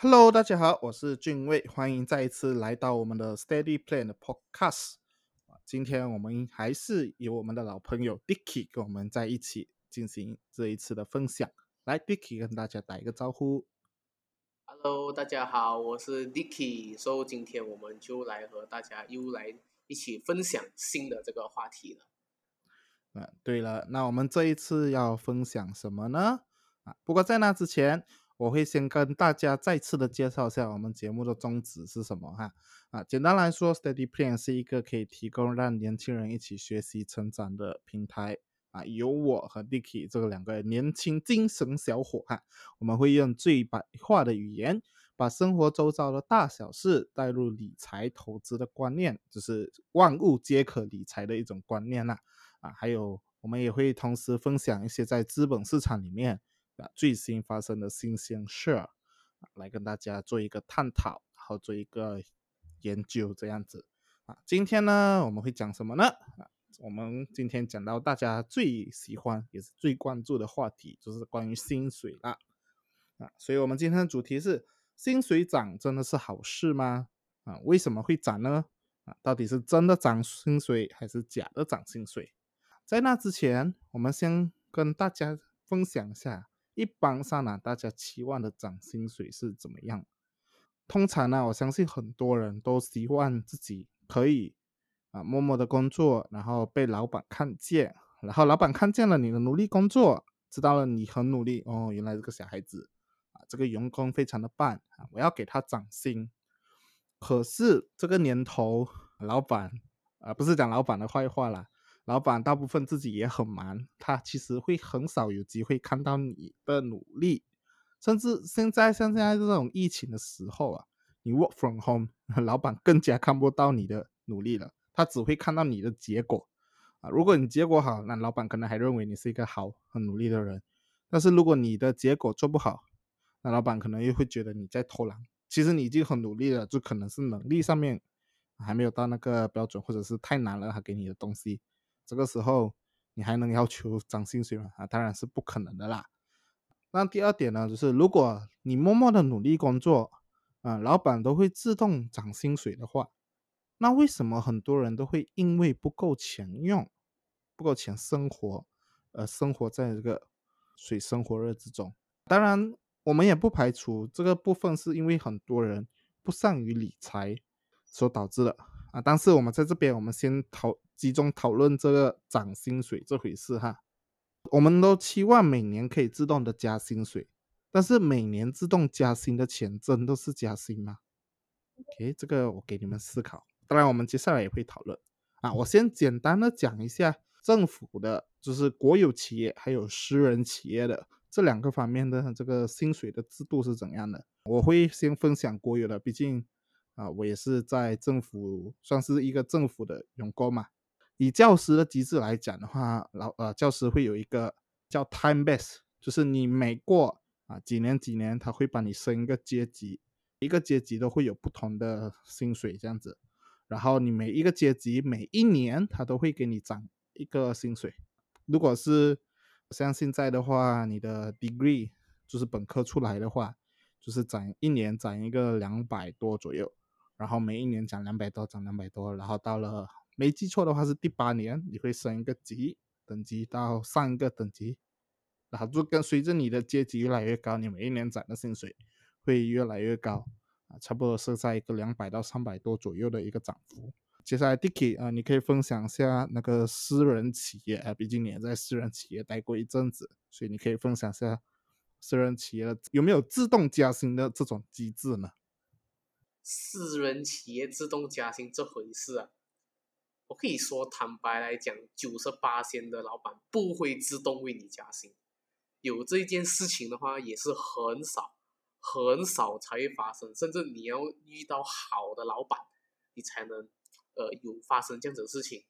Hello，大家好，我是俊卫，欢迎再一次来到我们的 Steady Plan 的 Podcast。今天我们还是有我们的老朋友 Dicky 跟我们在一起进行这一次的分享。来，Dicky 跟大家打一个招呼。Hello，大家好，我是 Dicky。所以今天我们就来和大家又来一起分享新的这个话题了。嗯，对了，那我们这一次要分享什么呢？啊，不过在那之前。我会先跟大家再次的介绍一下我们节目的宗旨是什么哈啊，简单来说，Steady Plan 是一个可以提供让年轻人一起学习成长的平台啊，由我和 Dicky 这个两个年轻精神小伙哈，我们会用最白话的语言，把生活周遭的大小事带入理财投资的观念，就是万物皆可理财的一种观念呐啊，还有我们也会同时分享一些在资本市场里面。最新发生的新鲜事儿，来跟大家做一个探讨，然后做一个研究，这样子啊。今天呢，我们会讲什么呢？啊，我们今天讲到大家最喜欢也是最关注的话题，就是关于薪水啦。啊，所以我们今天的主题是：薪水涨真的是好事吗？啊，为什么会涨呢？啊，到底是真的涨薪水还是假的涨薪水？在那之前，我们先跟大家分享一下。一般上呢，大家期望的涨薪水是怎么样？通常呢，我相信很多人都希望自己可以啊默默的工作，然后被老板看见，然后老板看见了你的努力工作，知道了你很努力哦，原来这个小孩子啊，这个员工非常的棒啊，我要给他涨薪。可是这个年头，老板啊，不是讲老板的坏话啦。老板大部分自己也很忙，他其实会很少有机会看到你的努力，甚至现在像现在这种疫情的时候啊，你 work from home，老板更加看不到你的努力了，他只会看到你的结果啊。如果你结果好，那老板可能还认为你是一个好很努力的人，但是如果你的结果做不好，那老板可能又会觉得你在偷懒。其实你已经很努力了，就可能是能力上面还没有到那个标准，或者是太难了，他给你的东西。这个时候你还能要求涨薪水吗？啊，当然是不可能的啦。那第二点呢，就是如果你默默的努力工作，啊，老板都会自动涨薪水的话，那为什么很多人都会因为不够钱用、不够钱生活，而生活在这个水深火热之中？当然，我们也不排除这个部分是因为很多人不善于理财所导致的啊。但是我们在这边，我们先讨。集中讨论这个涨薪水这回事哈，我们都期望每年可以自动的加薪水，但是每年自动加薪的钱真的是加薪吗？OK，这个我给你们思考。当然，我们接下来也会讨论啊。我先简单的讲一下政府的，就是国有企业还有私人企业的这两个方面的这个薪水的制度是怎样的。我会先分享国有的，毕竟啊，我也是在政府算是一个政府的员工嘛。以教师的机制来讲的话，老呃教师会有一个叫 time base，就是你每过啊几年几年，他会帮你升一个阶级，一个阶级都会有不同的薪水这样子，然后你每一个阶级每一年他都会给你涨一个薪水。如果是像现在的话，你的 degree 就是本科出来的话，就是涨一年涨一个两百多左右，然后每一年涨两百多，涨两百多，然后到了。没记错的话是第八年，你会升一个级等级到上一个等级，然后就跟随着你的阶级越来越高，你每一年涨的薪水会越来越高啊，差不多是在一个两百到三百多左右的一个涨幅。接下来 Dicky 啊，你可以分享一下那个私人企业啊，毕竟你也在私人企业待过一阵子，所以你可以分享一下私人企业有没有自动加薪的这种机制呢？私人企业自动加薪这回事啊？我可以说，坦白来讲，九十八线的老板不会自动为你加薪。有这件事情的话，也是很少，很少才会发生。甚至你要遇到好的老板，你才能，呃，有发生这样子的事情。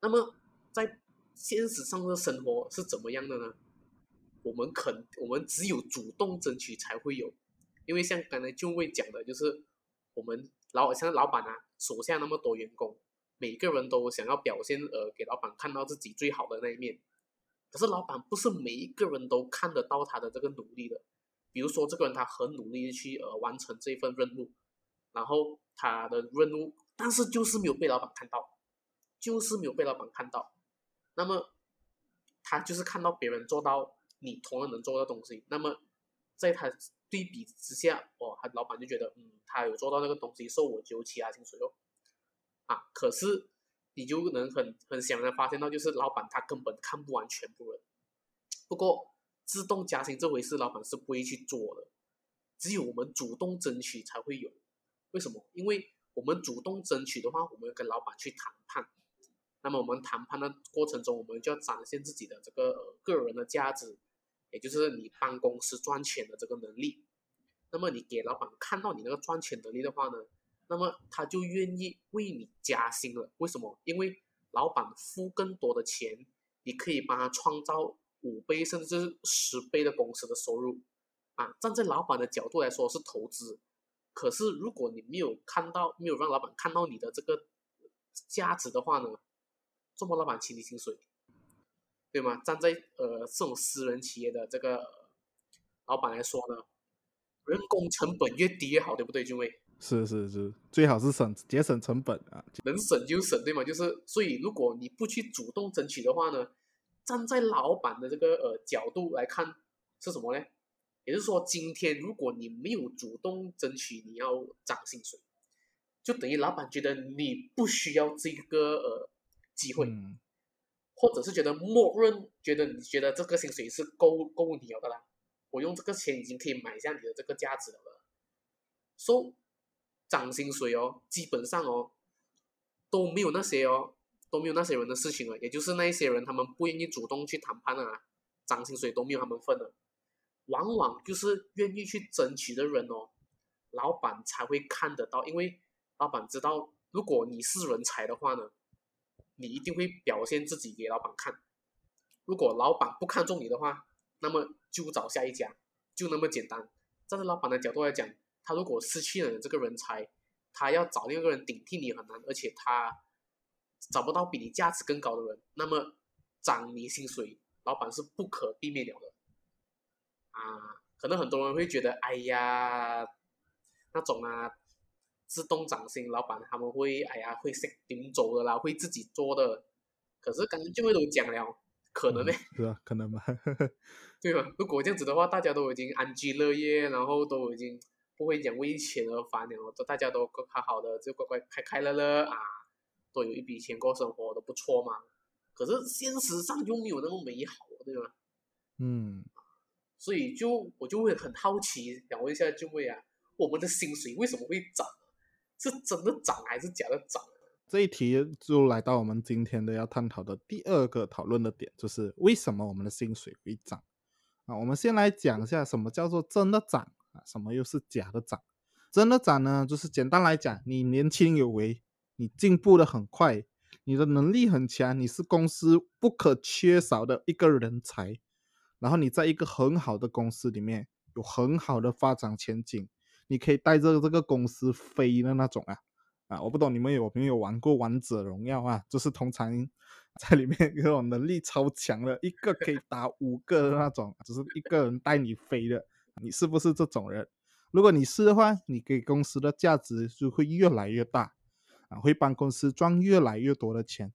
那么，在现实上的生活是怎么样的呢？我们肯，我们只有主动争取才会有。因为像刚才就会讲的，就是我们老像老板啊，手下那么多员工。每个人都想要表现，呃，给老板看到自己最好的那一面。可是老板不是每一个人都看得到他的这个努力的。比如说这个人他很努力的去呃完成这份任务，然后他的任务，但是就是没有被老板看到，就是没有被老板看到，那么他就是看到别人做到你同样能做到东西，那么在他对比之下，哦，他老板就觉得，嗯，他有做到那个东西，受我就其他薪水哦，啊，可是你就能很很显然发现到，就是老板他根本看不完全部人，不过。自动加薪这回事，老板是不会去做的，只有我们主动争取才会有。为什么？因为我们主动争取的话，我们跟老板去谈判。那么我们谈判的过程中，我们就要展现自己的这个个人的价值，也就是你帮公司赚钱的这个能力。那么你给老板看到你那个赚钱能力的话呢，那么他就愿意为你加薪了。为什么？因为老板付更多的钱，你可以帮他创造。五倍甚至十倍的公司的收入，啊，站在老板的角度来说是投资，可是如果你没有看到，没有让老板看到你的这个价值的话呢，这么老板请你薪水，对吗？站在呃这种私人企业的这个老板来说呢，人工成本越低越好，对不对，俊伟？是是是，最好是省节省成本啊，能省就省，对吗？就是所以如果你不去主动争取的话呢？站在老板的这个呃角度来看是什么呢？也就是说，今天如果你没有主动争取你要涨薪水，就等于老板觉得你不需要这个呃机会，或者是觉得默认觉得你觉得这个薪水是够够你的啦，我用这个钱已经可以买下你的这个价值了。说涨薪水哦，基本上哦都没有那些哦。都没有那些人的事情了，也就是那一些人，他们不愿意主动去谈判啊，涨薪水都没有他们份了，往往就是愿意去争取的人哦，老板才会看得到，因为老板知道，如果你是人才的话呢，你一定会表现自己给老板看，如果老板不看重你的话，那么就找下一家，就那么简单。站在老板的角度来讲，他如果失去了这个人才，他要找另一个人顶替你很难，而且他。找不到比你价值更高的人，那么涨你薪水，老板是不可避免了的。啊，可能很多人会觉得，哎呀，那种啊，自动涨薪，老板他们会，哎呀，会先顶走的啦，会自己做的。可是刚刚就会都讲了，可能呢？是啊，可能吗？对吧？如果这样子的话，大家都已经安居乐业，然后都已经不会讲为钱而烦了，都大家都好好的，就乖乖开开乐乐啊。都有一笔钱过生活都不错嘛，可是现实上就没有那么美好，对吧？嗯，所以就我就会很好奇，想问一下俊位啊，我们的薪水为什么会涨？是真的涨还是假的涨？这一题就来到我们今天的要探讨的第二个讨论的点，就是为什么我们的薪水会涨啊？我们先来讲一下什么叫做真的涨啊，什么又是假的涨？真的涨呢，就是简单来讲，你年轻有为。你进步的很快，你的能力很强，你是公司不可缺少的一个人才，然后你在一个很好的公司里面有很好的发展前景，你可以带着这个公司飞的那种啊啊！我不懂你们有没有玩过王者荣耀啊？就是通常 在里面那种能力超强的，一个可以打五个的那种，只是一个人带你飞的，你是不是这种人？如果你是的话，你给公司的价值就会越来越大。啊，会帮公司赚越来越多的钱，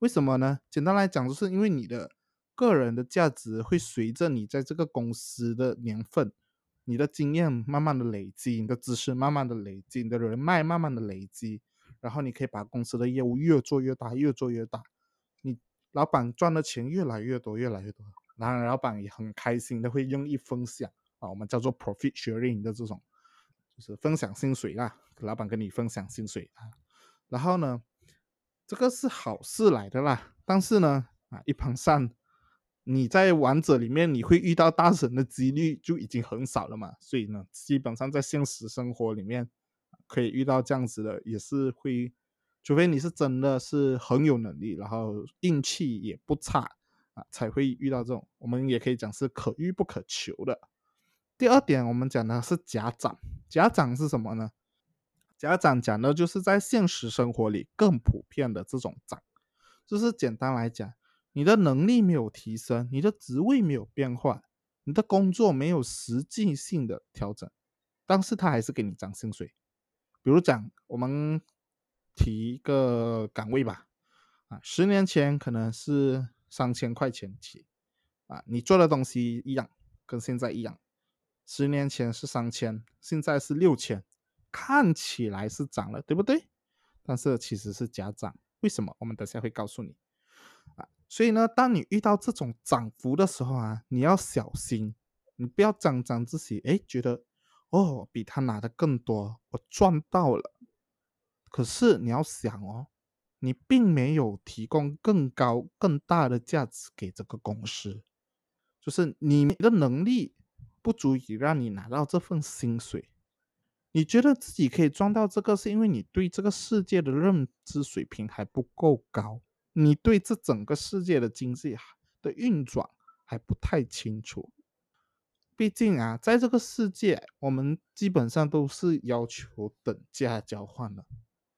为什么呢？简单来讲，就是因为你的个人的价值会随着你在这个公司的年份、你的经验慢慢的累积，你的知识慢慢的累积，你的人脉慢慢的累积，然后你可以把公司的业务越做越大，越做越大，你老板赚的钱越来越多，越来越多，然后老板也很开心的会愿意分享啊，我们叫做 profit sharing 的这种，就是分享薪水啦，老板跟你分享薪水啊。然后呢，这个是好事来的啦。但是呢，啊，一盘散你在王者里面你会遇到大神的几率就已经很少了嘛。所以呢，基本上在现实生活里面可以遇到这样子的，也是会，除非你是真的是很有能力，然后运气也不差啊，才会遇到这种。我们也可以讲是可遇不可求的。第二点，我们讲的是假涨。假涨是什么呢？家长讲的就是在现实生活里更普遍的这种涨，就是简单来讲，你的能力没有提升，你的职位没有变化，你的工作没有实际性的调整，但是他还是给你涨薪水。比如讲，我们提一个岗位吧，啊，十年前可能是三千块钱起，啊，你做的东西一样，跟现在一样，十年前是三千，现在是六千，看起来是涨了，对不对？但是其实是假涨，为什么？我们等下会告诉你。啊，所以呢，当你遇到这种涨幅的时候啊，你要小心，你不要沾沾自喜，哎，觉得哦，比他拿的更多，我赚到了。可是你要想哦，你并没有提供更高、更大的价值给这个公司，就是你的能力不足以让你拿到这份薪水。你觉得自己可以赚到这个，是因为你对这个世界的认知水平还不够高。你对这整个世界的经济的运转还不太清楚，毕竟啊，在这个世界，我们基本上都是要求等价交换的。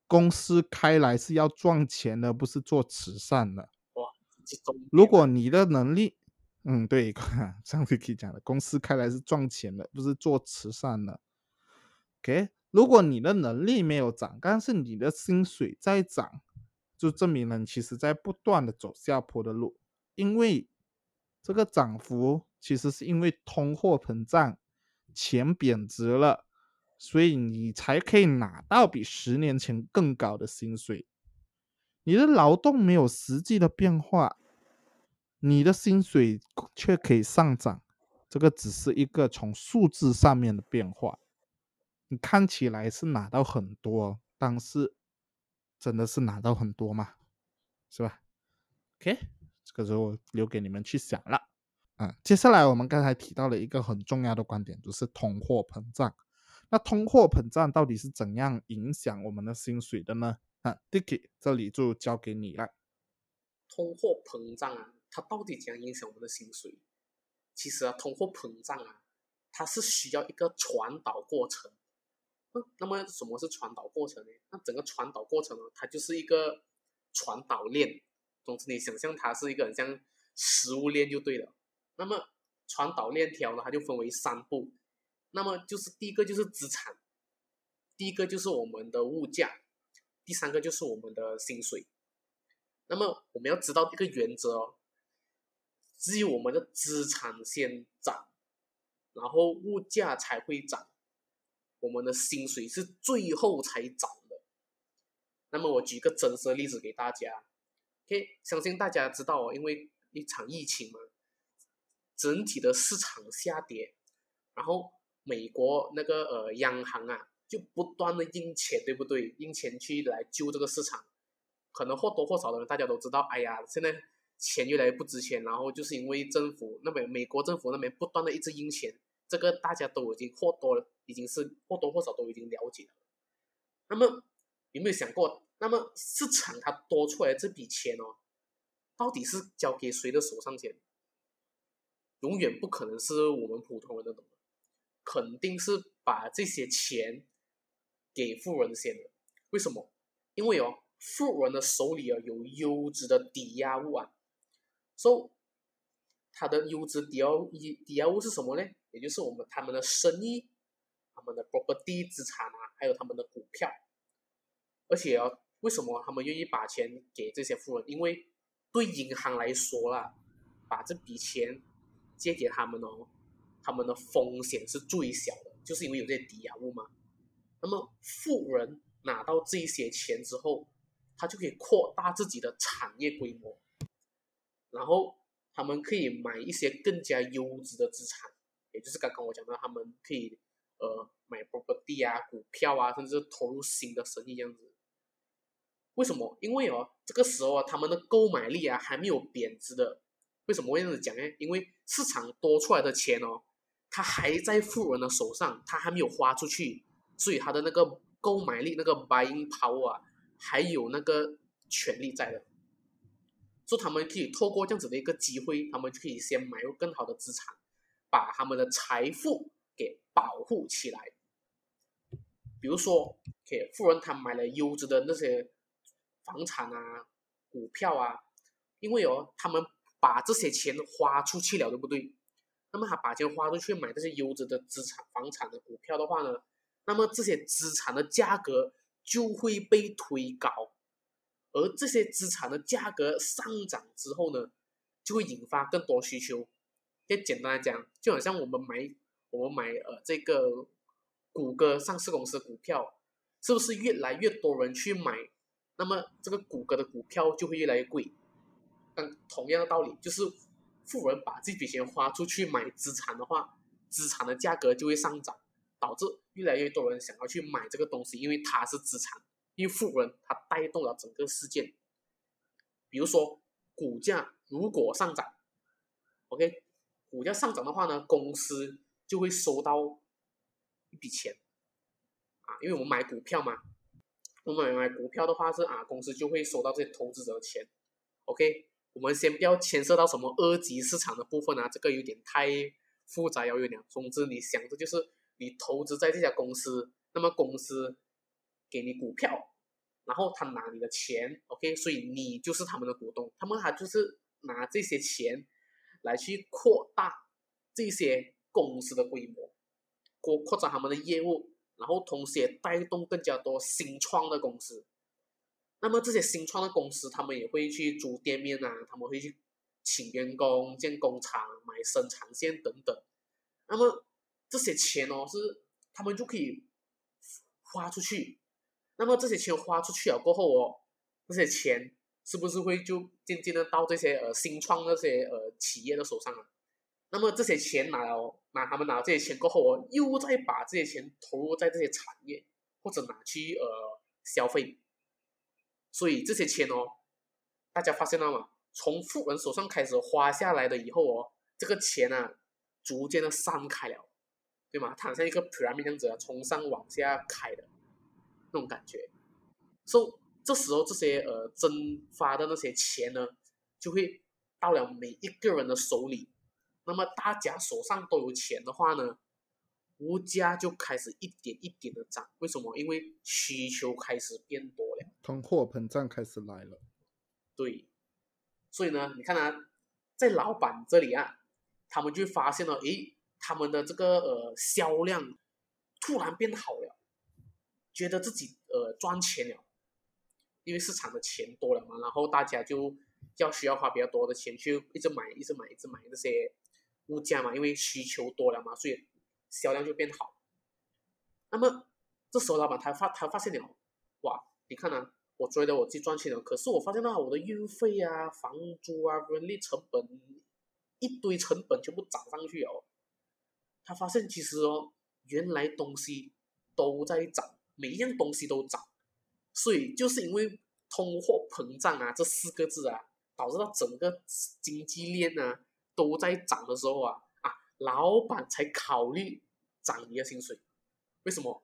公司开来是要赚钱的，不是做慈善的。哇，如果你的能力，嗯，对，上次可以讲的，公司开来是赚钱的，不是做慈善的。OK，如果你的能力没有涨，但是你的薪水在涨。就证明了你，其实在不断的走下坡的路，因为这个涨幅其实是因为通货膨胀，钱贬值了，所以你才可以拿到比十年前更高的薪水。你的劳动没有实际的变化，你的薪水却可以上涨，这个只是一个从数字上面的变化。你看起来是拿到很多，但是。真的是拿到很多吗？是吧？OK，这个就留给你们去想了。嗯，接下来我们刚才提到了一个很重要的观点，就是通货膨胀。那通货膨胀到底是怎样影响我们的薪水的呢？啊，Dicky，这里就交给你了。通货膨胀啊，它到底怎样影响我们的薪水？其实啊，通货膨胀啊，它是需要一个传导过程。那么什么是传导过程呢？那整个传导过程呢，它就是一个传导链。总之，你想象它是一个很像食物链就对了。那么传导链条呢，它就分为三步。那么就是第一个就是资产，第一个就是我们的物价，第三个就是我们的薪水。那么我们要知道一个原则哦，只有我们的资产先涨，然后物价才会涨。我们的薪水是最后才涨的。那么我举个真实的例子给大家，OK，相信大家知道哦，因为一场疫情嘛，整体的市场下跌，然后美国那个呃央行啊就不断的印钱，对不对？印钱去来救这个市场，可能或多或少的人大家都知道，哎呀，现在钱越来越不值钱，然后就是因为政府那边美国政府那边不断的一直印钱。这个大家都已经或多已经是或多或少都已经了解了。那么有没有想过，那么市场它多出来这笔钱哦，到底是交给谁的手上先？永远不可能是我们普通人的，肯定是把这些钱给富人先的。为什么？因为哦，富人的手里啊有优质的抵押物啊，所以他的优质抵押抵押物是什么呢？也就是我们他们的生意，他们的 property 资产啊，还有他们的股票，而且啊，为什么他们愿意把钱给这些富人？因为对银行来说啦，把这笔钱借给他们哦，他们的风险是最小的，就是因为有这些抵押物嘛。那么富人拿到这些钱之后，他就可以扩大自己的产业规模，然后他们可以买一些更加优质的资产。也就是刚刚我讲到，他们可以呃买 property 啊、股票啊，甚至投入新的生意这样子。为什么？因为哦，这个时候啊，他们的购买力啊还没有贬值的。为什么会这样子讲呢？因为市场多出来的钱哦，它还在富人的手上，他还没有花出去，所以他的那个购买力、那个 buying power 啊，还有那个权利在的。所以他们可以透过这样子的一个机会，他们就可以先买入更好的资产。把他们的财富给保护起来，比如说，给富人他买了优质的那些房产啊、股票啊，因为哦，他们把这些钱花出去了，对不对？那么他把钱花出去买这些优质的资产、房产的股票的话呢，那么这些资产的价格就会被推高，而这些资产的价格上涨之后呢，就会引发更多需求。就简单来讲，就好像我们买我们买呃这个谷歌上市公司股票，是不是越来越多人去买，那么这个谷歌的股票就会越来越贵。但同样的道理，就是富人把这笔钱花出去买资产的话，资产的价格就会上涨，导致越来越多人想要去买这个东西，因为它是资产，因为富人他带动了整个事件。比如说股价如果上涨，OK，股价上涨的话呢，公司就会收到一笔钱啊，因为我们买股票嘛，我们买股票的话是啊，公司就会收到这些投资者的钱，OK。我们先不要牵涉到什么二级市场的部分啊，这个有点太复杂要有点。总之，你想的就是你投资在这家公司，那么公司给你股票，然后他拿你的钱，OK，所以你就是他们的股东，他们还就是拿这些钱来去扩大这些公司的规模，扩扩展他们的业务，然后同时也带动更加多新创的公司。那么这些新创的公司，他们也会去租店面啊，他们会去请员工建工厂、买生产线等等。那么这些钱哦，是他们就可以花出去。那么这些钱花出去了过后哦，这些钱是不是会就渐渐的到这些呃新创那些呃企业的手上啊？那么这些钱拿了，拿他们拿这些钱过后哦，又再把这些钱投入在这些产业，或者拿去呃消费。所以这些钱哦，大家发现了吗？从富人手上开始花下来的以后哦，这个钱啊，逐渐的散开了，对吗？它像一个 pyramid 这样子，从上往下开的那种感觉。所以这时候这些呃蒸发的那些钱呢，就会到了每一个人的手里。那么大家手上都有钱的话呢，物价就开始一点一点的涨。为什么？因为需求开始变多了。通货膨胀开始来了，对，所以呢，你看啊，在老板这里啊，他们就发现了，诶，他们的这个呃销量突然变好了，觉得自己呃赚钱了，因为市场的钱多了嘛，然后大家就要需要花比较多的钱去一直买，一直买，一直买这些物价嘛，因为需求多了嘛，所以销量就变好。那么这时候老板他发他发现了，哇！你看呢？我觉得我自己赚钱了，可是我发现到我的运费啊、房租啊、人力成本一堆成本全部涨上去哦。他发现其实哦，原来东西都在涨，每一样东西都涨，所以就是因为通货膨胀啊这四个字啊，导致到整个经济链呢都在涨的时候啊啊，老板才考虑涨你的薪水，为什么？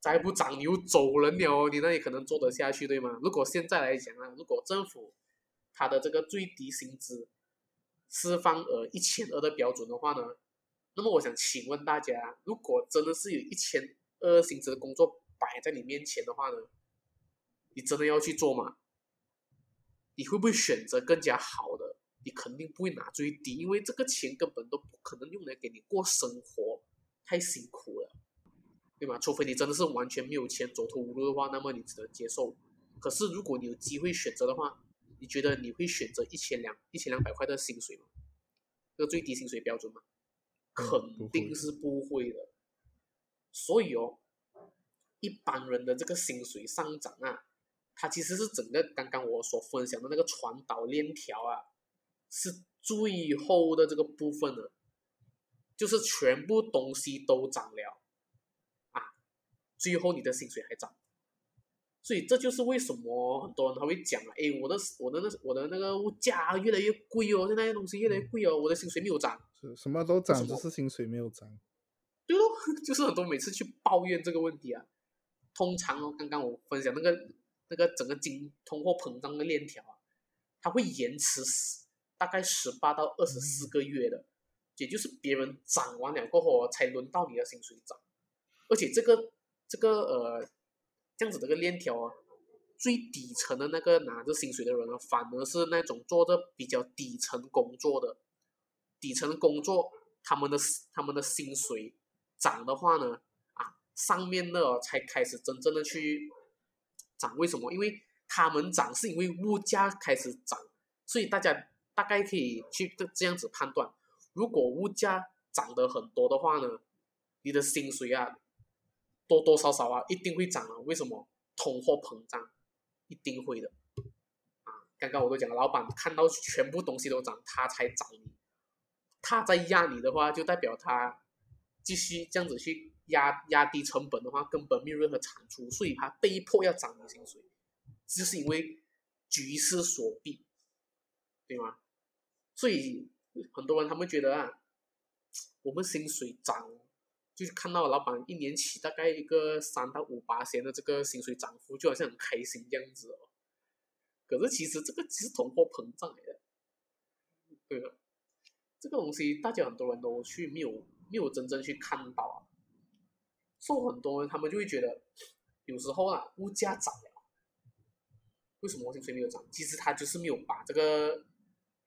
再不涨，你又走人了，你那里可能做得下去，对吗？如果现在来讲啊，如果政府它的这个最低薪资释放额一千二的标准的话呢，那么我想请问大家，如果真的是有一千二薪资的工作摆在你面前的话呢，你真的要去做吗？你会不会选择更加好的？你肯定不会拿最低，因为这个钱根本都不可能用来给你过生活，太辛苦了。对吧？除非你真的是完全没有钱走投无路的话，那么你只能接受。可是如果你有机会选择的话，你觉得你会选择一千两一千两百块的薪水吗？这个最低薪水标准吗？肯定是不会的。所以哦，一般人的这个薪水上涨啊，它其实是整个刚刚我所分享的那个传导链条啊，是最后的这个部分了，就是全部东西都涨了啊。最后你的薪水还涨，所以这就是为什么很多人他会讲啊，哎，我的我的那我的那个物价越来越贵哦，现在东西越来越贵哦，我的薪水没有涨，是什么都涨，只是薪水没有涨。对咯，就是很多每次去抱怨这个问题啊，通常哦，刚刚我分享那个那个整个经通货膨胀的链条啊，它会延迟大概十八到二十四个月的，也就是别人涨完了过后才轮到你的薪水涨，而且这个。这个呃，这样子的个链条啊，最底层的那个拿着薪水的人呢，反而是那种做着比较底层工作的，底层工作他们的他们的薪水涨的话呢，上面的才开始真正的去涨。为什么？因为他们涨是因为物价开始涨，所以大家大概可以去这这样子判断：如果物价涨得很多的话呢，你的薪水啊，多多少少啊一定会涨啊。为什么？通货膨胀一定会的。啊刚刚我都讲了，老板看到全部东西都涨，他才涨你。他在压你的话，就代表他继续这样子去压压低成本的话，根本没有任何产出，所以他被迫要涨你薪水，就是因为局势所逼，对吗？所以很多人他们觉得啊，我们薪水涨，就是看到老板一年起大概一个三到五八千的这个薪水涨幅，就好像很开心这样子哦。可是其实这个只是通货膨胀来的，对吧？这个东西大家很多人都去没有没有真正去看到啊，所以很多人他们就会觉得，有时候啊物价涨了，为什么薪水没有涨？其实他就是没有把这个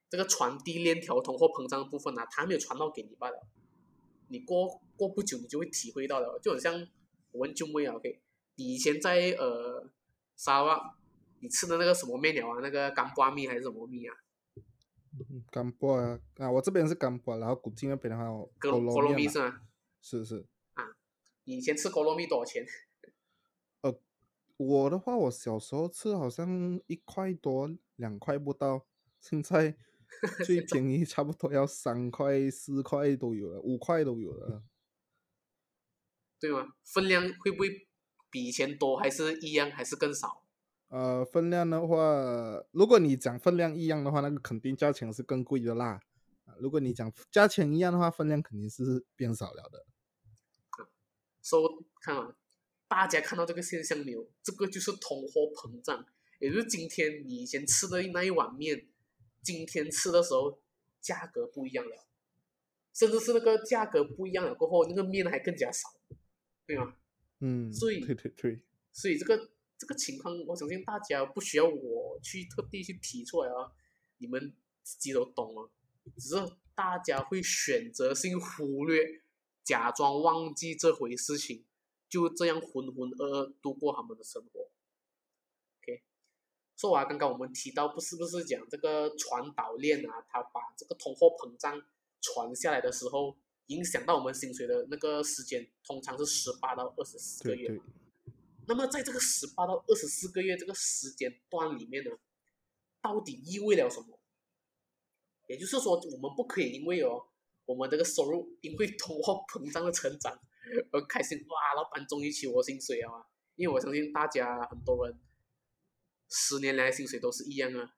这个传递链条通货膨胀的部分啊，他没有传到给你罢了。你过过不久你就会体会到的，就很像我问俊威啊，OK，你以前在呃沙瓦。你吃的那个什么面条啊？那个干巴面还是什么面啊？干巴啊！啊，我这边是干巴，然后古晋那边的话，锅锅罗面是吗？是是。啊，以前吃锅罗面多少钱？呃，我的话，我小时候吃好像一块多，两块不到。现在最便宜差不多要三块、四块都有了，五块都有了。对吗？分量会不会比以前多，还是一样，还是更少？呃，分量的话，如果你讲分量一样的话，那个肯定价钱是更贵的啦。如果你讲价钱一样的话，分量肯定是变少了的。说看啊，大家看到这个现象没有？这个就是通货膨胀，也就是今天你以前吃的那一碗面，今天吃的时候价格不一样了，甚至是那个价格不一样了过后，那个面还更加少，对吗？嗯，所以对对对，所以这个。这个情况，我相信大家不需要我去特地去提出来啊，你们自己都懂了。只是大家会选择性忽略，假装忘记这回事情，就这样浑浑噩噩度过他们的生活。OK，说完刚刚我们提到不是不是讲这个传导链啊，它把这个通货膨胀传下来的时候，影响到我们薪水的那个时间，通常是十八到二十四个月。那么，在这个十八到二十四个月这个时间段里面呢，到底意味了什么？也就是说，我们不可以因为哦，我们这个收入因为通货膨胀的成长而开心哇，老板终于起我薪水了啊！因为我相信大家很多人十年来薪水都是一样啊，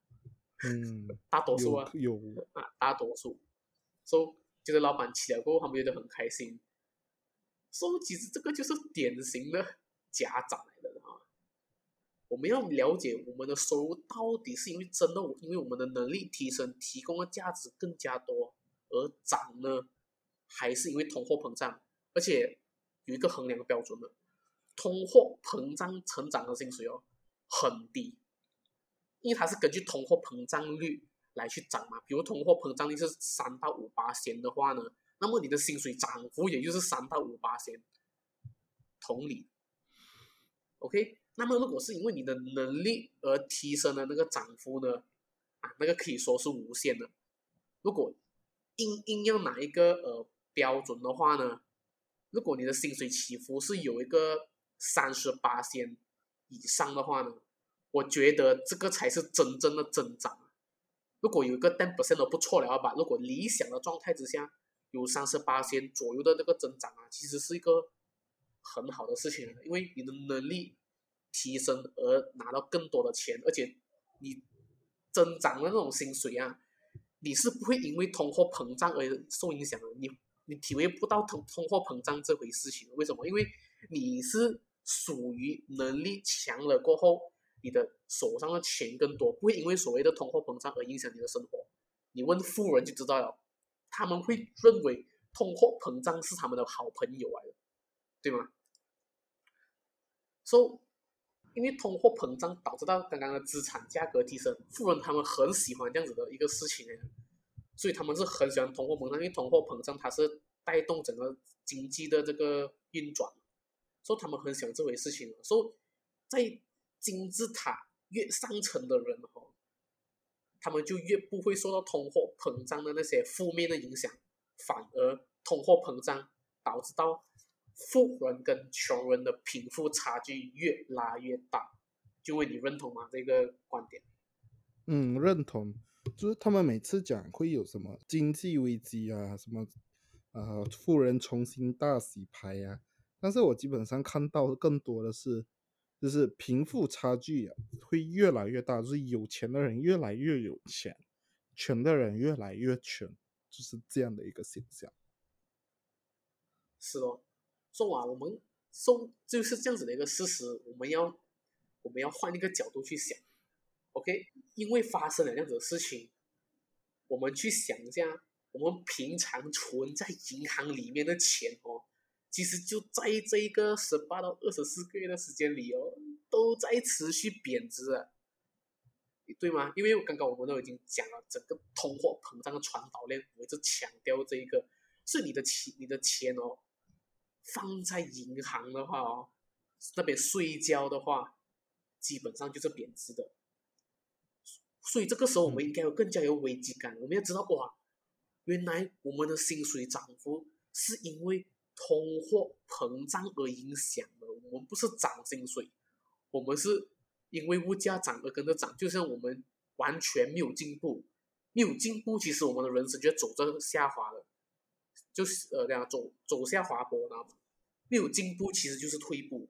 嗯，大多数啊，有啊，大多数，说就是老板起了过后，他们觉得很开心。说其实这个就是典型的。家长来的啊，我们要了解我们的收入到底是因为真的，因为我们的能力提升，提供的价值更加多而涨呢，还是因为通货膨胀？而且有一个衡量的标准的，通货膨胀成长的薪水哦很低，因为它是根据通货膨胀率来去涨嘛。比如通货膨胀率是三到五八仙的话呢，那么你的薪水涨幅也就是三到五八仙，同理。OK，那么如果是因为你的能力而提升的那个涨幅呢，啊，那个可以说是无限的。如果硬硬要拿一个呃标准的话呢，如果你的薪水起伏是有一个三十八仙以上的话呢，我觉得这个才是真正的增长。如果有一个 ten percent 都不错了吧？如果理想的状态之下有三十八仙左右的那个增长啊，其实是一个。很好的事情，因为你的能力提升而拿到更多的钱，而且你增长的那种薪水啊，你是不会因为通货膨胀而受影响的。你你体会不到通通货膨胀这回事情，为什么？因为你是属于能力强了过后，你的手上的钱更多，不会因为所谓的通货膨胀而影响你的生活。你问富人就知道了，他们会认为通货膨胀是他们的好朋友来的，对吗？？So，因为通货膨胀导致到刚刚的资产价格提升，富人他们很喜欢这样子的一个事情所以他们是很喜欢通货膨胀，因为通货膨胀它是带动整个经济的这个运转，所以他们很喜欢这回事情。所以在金字塔越上层的人哦，他们就越不会受到通货膨胀的那些负面的影响，反而通货膨胀导致到富人跟穷人的贫富差距越拉越大。就问你认同吗？这个观点？嗯，认同。就是他们每次讲会有什么经济危机啊，什么呃富人重新大洗牌呀，但是我基本上看到更多的是，就是贫富差距啊会越来越大，就是有钱的人越来越有钱，穷的人越来越穷，就是这样的一个现象。是哦，说啊，我们送就是这样子的一个事实，我们要我们要换一个角度去想。OK，因为发生了这样子的事情，我们去想一下，我们平常存在银行里面的钱哦，其实就在这一个十八到二十四个月的时间里哦，都在持续贬值，对吗？因为刚刚我们都已经讲了，整个通货膨胀的传导链，我一直强调这一个，是你的钱，你的钱哦，放在银行的话哦，那边税交的话，基本上就是贬值的。所以这个时候，我们应该有更加有危机感。我们要知道，哇，原来我们的薪水涨幅是因为通货膨胀而影响的。我们不是涨薪水，我们是因为物价涨而跟着涨。就像我们完全没有进步，没有进步，其实我们的人生就走着下滑了，就是呃这样走走下滑坡，知道吗？没有进步，其实就是退步。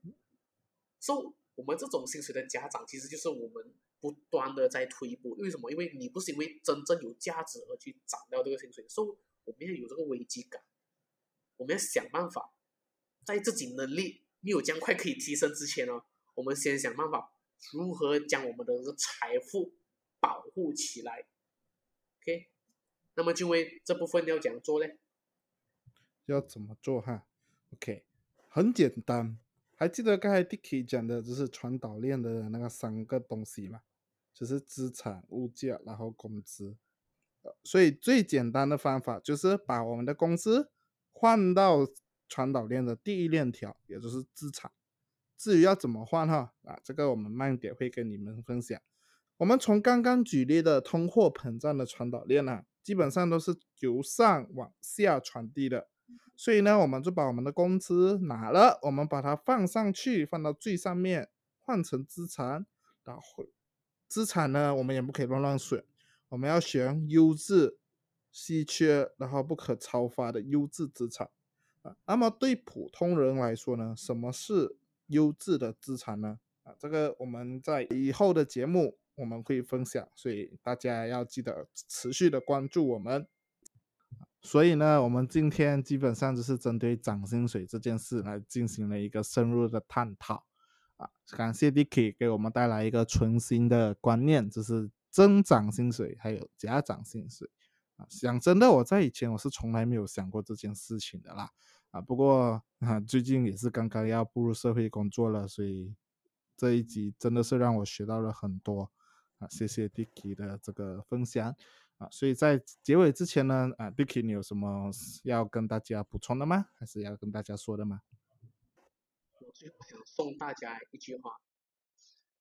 所以，我们这种薪水的家长，其实就是我们。不断的在退步，为什么？因为你不是因为真正有价值而去涨掉这个薪水，所以我们要有这个危机感，我们要想办法，在自己能力没有将快可以提升之前呢，我们先想办法如何将我们的这个财富保护起来。OK，那么就为这部分要怎样做呢？要怎么做哈？OK，很简单，还记得刚才 Dicky 讲的就是传导链的那个三个东西吗？就是资产、物价，然后工资，所以最简单的方法就是把我们的工资换到传导链的第一链条，也就是资产。至于要怎么换哈，啊，这个我们慢点会跟你们分享。我们从刚刚举例的通货膨胀的传导链呢，基本上都是由上往下传递的，所以呢，我们就把我们的工资拿了，我们把它放上去，放到最上面，换成资产，然后。资产呢，我们也不可以乱乱选，我们要选优质、稀缺，然后不可超发的优质资产啊。那么对普通人来说呢，什么是优质的资产呢？啊，这个我们在以后的节目我们会分享，所以大家要记得持续的关注我们。所以呢，我们今天基本上就是针对涨薪水这件事来进行了一个深入的探讨。啊，感谢 Dicky 给我们带来一个全新的观念，就是增长薪水还有假涨薪水。啊，讲真的，我在以前我是从来没有想过这件事情的啦。啊，不过啊，最近也是刚刚要步入社会工作了，所以这一集真的是让我学到了很多。啊，谢谢 Dicky 的这个分享。啊，所以在结尾之前呢，啊，Dicky 你有什么要跟大家补充的吗？还是要跟大家说的吗？我最后想送大家一句话：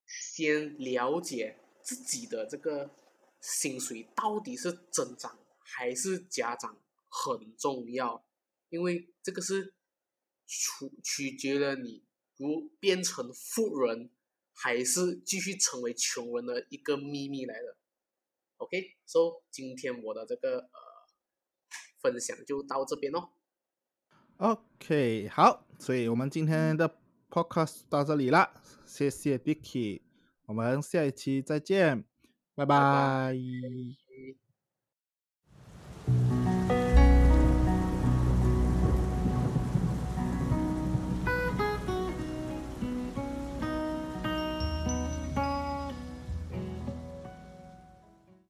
先了解自己的这个薪水到底是增长还是加涨很重要，因为这个是取取决了你如变成富人还是继续成为穷人的一个秘密来的。OK，so 今天我的这个呃分享就到这边喽。OK，好，所以我们今天的。Podcast 到这里了，谢谢 Dicky，我们下一期再见，拜拜。